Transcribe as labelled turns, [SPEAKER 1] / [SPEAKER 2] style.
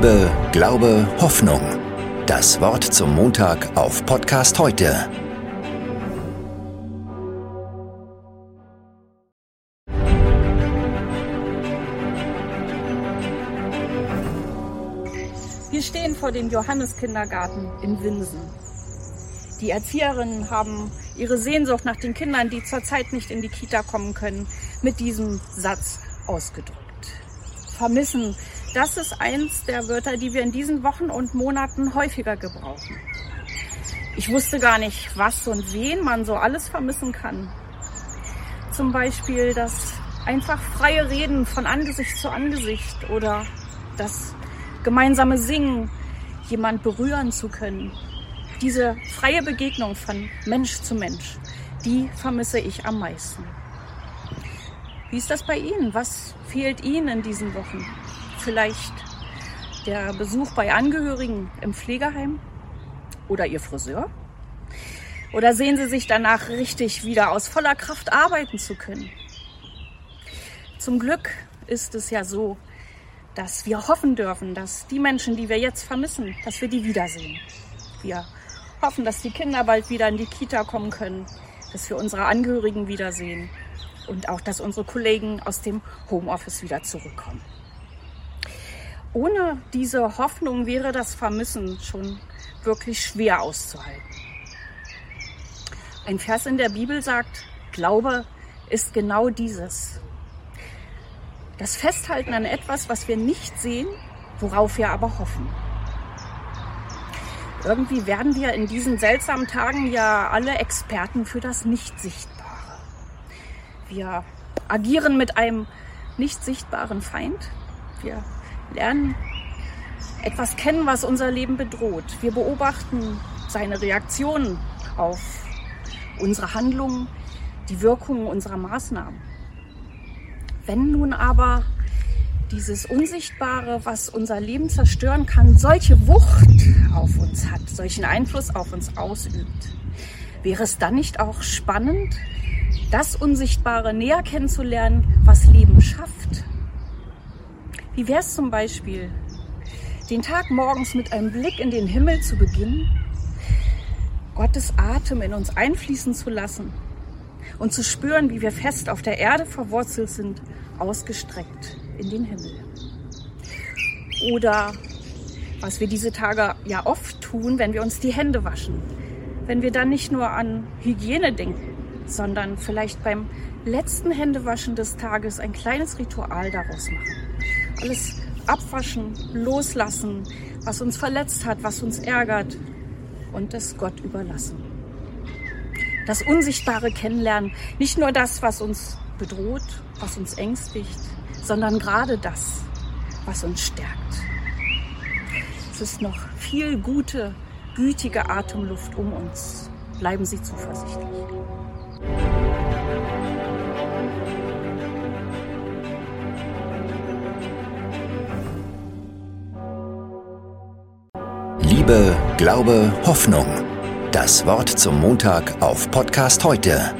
[SPEAKER 1] Liebe, Glaube, Hoffnung. Das Wort zum Montag auf Podcast heute.
[SPEAKER 2] Wir stehen vor dem Johanneskindergarten in Winsen. Die Erzieherinnen haben ihre Sehnsucht nach den Kindern, die zurzeit nicht in die Kita kommen können, mit diesem Satz ausgedrückt. Vermissen das ist eins der Wörter, die wir in diesen Wochen und Monaten häufiger gebrauchen. Ich wusste gar nicht, was und wen man so alles vermissen kann. Zum Beispiel das einfach freie Reden von Angesicht zu Angesicht oder das gemeinsame Singen, jemand berühren zu können. Diese freie Begegnung von Mensch zu Mensch, die vermisse ich am meisten. Wie ist das bei Ihnen? Was fehlt Ihnen in diesen Wochen? Vielleicht der Besuch bei Angehörigen im Pflegeheim oder Ihr Friseur? Oder sehen Sie sich danach richtig wieder aus voller Kraft arbeiten zu können? Zum Glück ist es ja so, dass wir hoffen dürfen, dass die Menschen, die wir jetzt vermissen, dass wir die wiedersehen. Wir hoffen, dass die Kinder bald wieder in die Kita kommen können, dass wir unsere Angehörigen wiedersehen und auch, dass unsere Kollegen aus dem Homeoffice wieder zurückkommen ohne diese Hoffnung wäre das Vermissen schon wirklich schwer auszuhalten. Ein Vers in der Bibel sagt, Glaube ist genau dieses. Das Festhalten an etwas, was wir nicht sehen, worauf wir aber hoffen. Irgendwie werden wir in diesen seltsamen Tagen ja alle Experten für das Nicht-Sichtbare. Wir agieren mit einem nicht sichtbaren Feind. Wir lernen etwas kennen, was unser Leben bedroht. Wir beobachten seine Reaktionen auf unsere Handlungen, die Wirkungen unserer Maßnahmen. Wenn nun aber dieses Unsichtbare, was unser Leben zerstören kann, solche Wucht auf uns hat, solchen Einfluss auf uns ausübt, wäre es dann nicht auch spannend, das Unsichtbare näher kennenzulernen, was Leben schafft? Wie wäre es zum Beispiel, den Tag morgens mit einem Blick in den Himmel zu beginnen, Gottes Atem in uns einfließen zu lassen und zu spüren, wie wir fest auf der Erde verwurzelt sind, ausgestreckt in den Himmel. Oder was wir diese Tage ja oft tun, wenn wir uns die Hände waschen. Wenn wir dann nicht nur an Hygiene denken, sondern vielleicht beim letzten Händewaschen des Tages ein kleines Ritual daraus machen alles abwaschen, loslassen, was uns verletzt hat, was uns ärgert und es Gott überlassen. Das Unsichtbare kennenlernen, nicht nur das, was uns bedroht, was uns ängstigt, sondern gerade das, was uns stärkt. Es ist noch viel gute, gütige Atemluft um uns. Bleiben Sie zuversichtlich.
[SPEAKER 1] Liebe, Glaube, Hoffnung. Das Wort zum Montag auf Podcast heute